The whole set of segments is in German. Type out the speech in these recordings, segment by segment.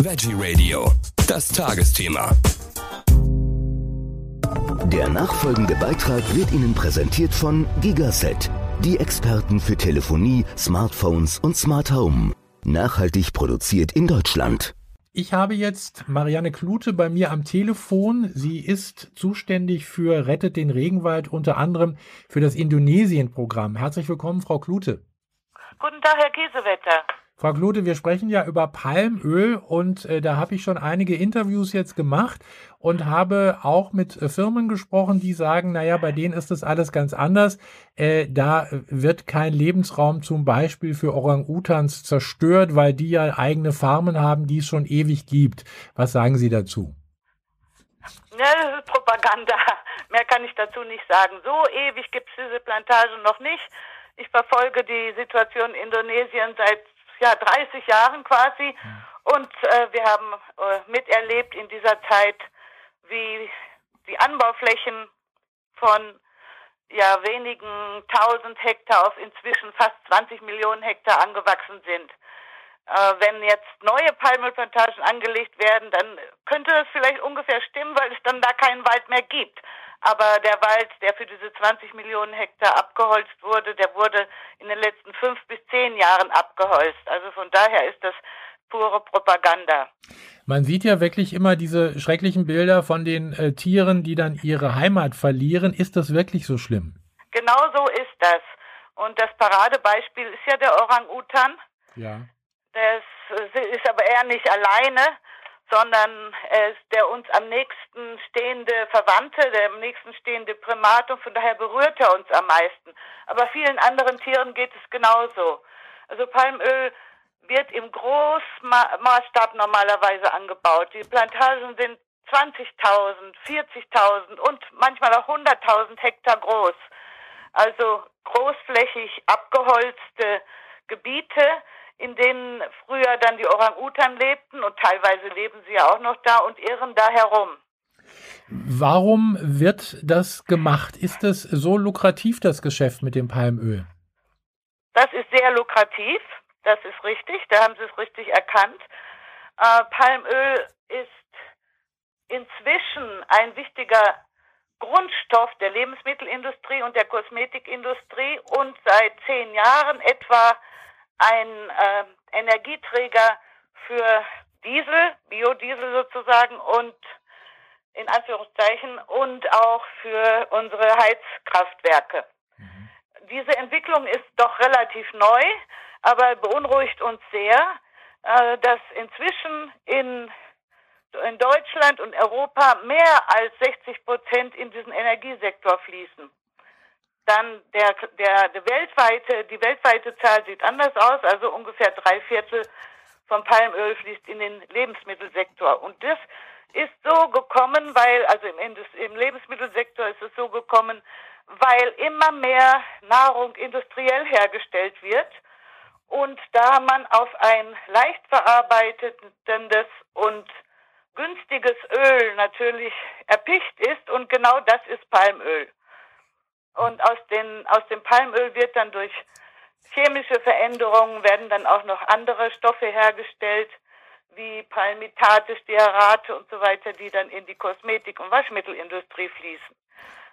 Veggie Radio, das Tagesthema. Der nachfolgende Beitrag wird Ihnen präsentiert von Gigaset, die Experten für Telefonie, Smartphones und Smart Home. Nachhaltig produziert in Deutschland. Ich habe jetzt Marianne Klute bei mir am Telefon. Sie ist zuständig für Rettet den Regenwald, unter anderem für das Indonesien-Programm. Herzlich willkommen, Frau Klute. Guten Tag, Herr Kiesewetter. Frau Klute, wir sprechen ja über Palmöl und äh, da habe ich schon einige Interviews jetzt gemacht und habe auch mit äh, Firmen gesprochen, die sagen, naja, bei denen ist das alles ganz anders. Äh, da wird kein Lebensraum zum Beispiel für Orang-Utans zerstört, weil die ja eigene Farmen haben, die es schon ewig gibt. Was sagen Sie dazu? Ja, das ist Propaganda. Mehr kann ich dazu nicht sagen. So ewig gibt es diese Plantage noch nicht. Ich verfolge die Situation in Indonesien seit ja, 30 Jahren quasi. Und äh, wir haben äh, miterlebt in dieser Zeit, wie die Anbauflächen von ja, wenigen tausend Hektar auf inzwischen fast 20 Millionen Hektar angewachsen sind. Äh, wenn jetzt neue Palmölplantagen angelegt werden, dann könnte es vielleicht ungefähr stimmen, weil es dann da keinen Wald mehr gibt. Aber der Wald, der für diese 20 Millionen Hektar abgeholzt wurde, der wurde in den letzten fünf bis zehn Jahren abgeholzt. Also von daher ist das pure Propaganda. Man sieht ja wirklich immer diese schrecklichen Bilder von den äh, Tieren, die dann ihre Heimat verlieren. Ist das wirklich so schlimm? Genau so ist das. Und das Paradebeispiel ist ja der Orang-Utan. Ja. Das äh, ist aber er nicht alleine sondern er ist der uns am nächsten stehende Verwandte, der am nächsten stehende Primat und von daher berührt er uns am meisten. Aber vielen anderen Tieren geht es genauso. Also Palmöl wird im Großmaßstab normalerweise angebaut. Die Plantagen sind 20.000, 40.000 und manchmal auch 100.000 Hektar groß. Also großflächig abgeholzte Gebiete, in denen früher dann die Orang-Utan lebten und teilweise leben sie ja auch noch da und irren da herum. Warum wird das gemacht? Ist es so lukrativ, das Geschäft mit dem Palmöl? Das ist sehr lukrativ, das ist richtig, da haben Sie es richtig erkannt. Äh, Palmöl ist inzwischen ein wichtiger Grundstoff der Lebensmittelindustrie und der Kosmetikindustrie und seit zehn Jahren etwa ein äh, Energieträger für Diesel, Biodiesel sozusagen und in Anführungszeichen und auch für unsere Heizkraftwerke. Mhm. Diese Entwicklung ist doch relativ neu, aber beunruhigt uns sehr, äh, dass inzwischen in, in Deutschland und Europa mehr als 60 Prozent in diesen Energiesektor fließen. Dann der, der, der weltweite, die weltweite Zahl sieht anders aus, also ungefähr drei Viertel vom Palmöl fließt in den Lebensmittelsektor. Und das ist so gekommen, weil, also im, im Lebensmittelsektor ist es so gekommen, weil immer mehr Nahrung industriell hergestellt wird und da man auf ein leicht verarbeitendes und günstiges Öl natürlich erpicht ist und genau das ist Palmöl. Und aus, den, aus dem Palmöl wird dann durch chemische Veränderungen werden dann auch noch andere Stoffe hergestellt, wie Palmitate, Stearate und so weiter, die dann in die Kosmetik- und Waschmittelindustrie fließen.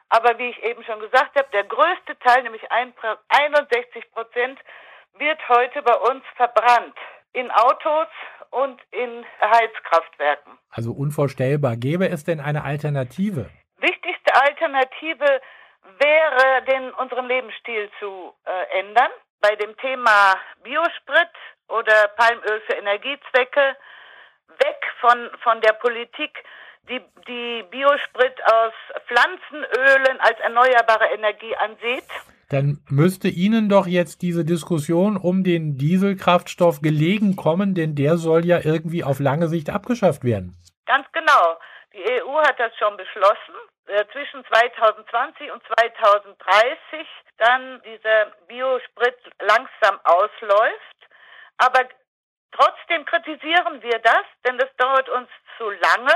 Aber wie ich eben schon gesagt habe, der größte Teil, nämlich 61 Prozent, wird heute bei uns verbrannt. In Autos und in Heizkraftwerken. Also unvorstellbar. Gäbe es denn eine Alternative? Wichtigste Alternative wäre, den, unseren Lebensstil zu äh, ändern. Bei dem Thema Biosprit oder Palmöl für Energiezwecke weg von, von der Politik, die, die Biosprit aus Pflanzenölen als erneuerbare Energie ansieht. Dann müsste Ihnen doch jetzt diese Diskussion um den Dieselkraftstoff gelegen kommen, denn der soll ja irgendwie auf lange Sicht abgeschafft werden. Ganz genau. Die EU hat das schon beschlossen äh, zwischen 2020 und 2030 dann dieser Biosprit langsam ausläuft. Aber trotzdem kritisieren wir das, denn das dauert uns zu lange.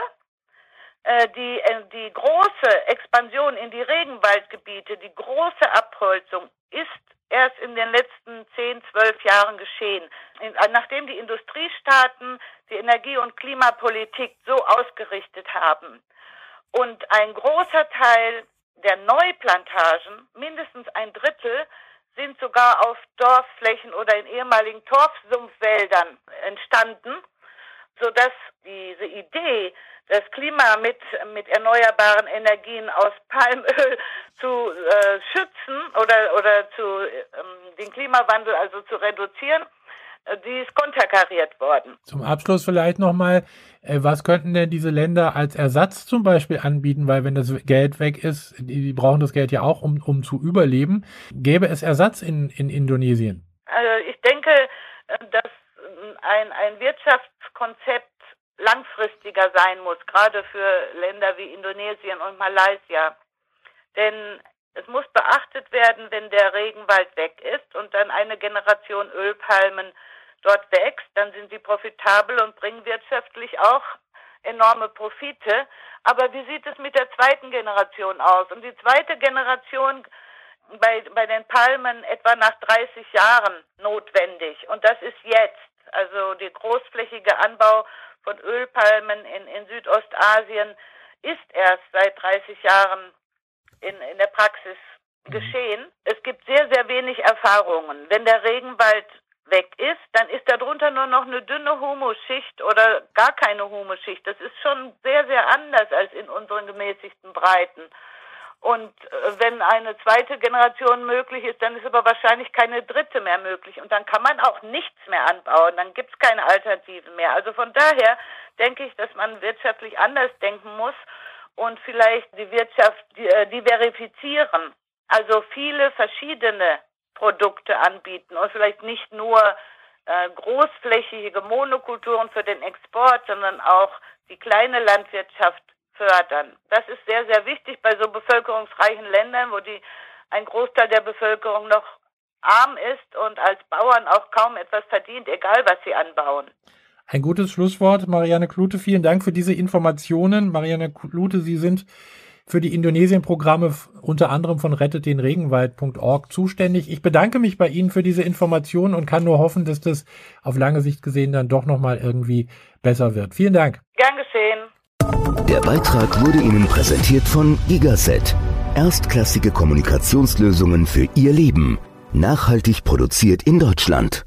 Äh, die, äh, die große Expansion in die Regenwaldgebiete, die große Abholzung ist erst in den letzten zehn, zwölf Jahren geschehen. Nachdem die Industriestaaten die Energie- und Klimapolitik so ausgerichtet haben und ein großer Teil der Neuplantagen, mindestens ein Drittel, sind sogar auf Dorfflächen oder in ehemaligen Torfsumpfwäldern entstanden, sodass diese Idee, das Klima mit, mit erneuerbaren Energien aus Palmöl zu äh, schützen oder, oder zu, ähm, den Klimawandel also zu reduzieren, äh, die ist konterkariert worden. Zum Abschluss vielleicht nochmal, äh, was könnten denn diese Länder als Ersatz zum Beispiel anbieten? Weil wenn das Geld weg ist, die, die brauchen das Geld ja auch, um, um zu überleben. Gäbe es Ersatz in, in Indonesien? Also ich denke, äh, dass ein, ein Wirtschaftskonzept langfristiger sein muss, gerade für Länder wie Indonesien und Malaysia. Denn es muss beachtet werden, wenn der Regenwald weg ist und dann eine Generation Ölpalmen dort wächst, dann sind sie profitabel und bringen wirtschaftlich auch enorme Profite. Aber wie sieht es mit der zweiten Generation aus? Und die zweite Generation bei, bei den Palmen etwa nach 30 Jahren notwendig. Und das ist jetzt. Also der großflächige Anbau von Ölpalmen in, in Südostasien ist erst seit 30 Jahren in, in der Praxis mhm. geschehen. Es gibt sehr, sehr wenig Erfahrungen. Wenn der Regenwald weg ist, dann ist darunter nur noch eine dünne Humusschicht oder gar keine Humusschicht. Das ist schon sehr, sehr anders als in unseren gemäßigten Breiten. Und äh, wenn eine zweite Generation möglich ist, dann ist aber wahrscheinlich keine dritte mehr möglich. Und dann kann man auch nichts mehr anbauen. Dann gibt es keine Alternativen mehr. Also von daher denke ich, dass man wirtschaftlich anders denken muss und vielleicht die Wirtschaft äh, diversifizieren. Also viele verschiedene Produkte anbieten und vielleicht nicht nur äh, großflächige Monokulturen für den Export, sondern auch die kleine Landwirtschaft fördern. Das ist sehr, sehr wichtig bei so bevölkerungsreichen Ländern, wo die ein Großteil der Bevölkerung noch arm ist und als Bauern auch kaum etwas verdient, egal was sie anbauen. Ein gutes Schlusswort, Marianne Klute. Vielen Dank für diese Informationen. Marianne Klute, Sie sind für die Indonesien-Programme unter anderem von rettetdenregenwald.org zuständig. Ich bedanke mich bei Ihnen für diese Informationen und kann nur hoffen, dass das auf lange Sicht gesehen dann doch nochmal irgendwie besser wird. Vielen Dank. Gern geschehen. Der Beitrag wurde Ihnen präsentiert von Gigaset. Erstklassige Kommunikationslösungen für Ihr Leben. Nachhaltig produziert in Deutschland.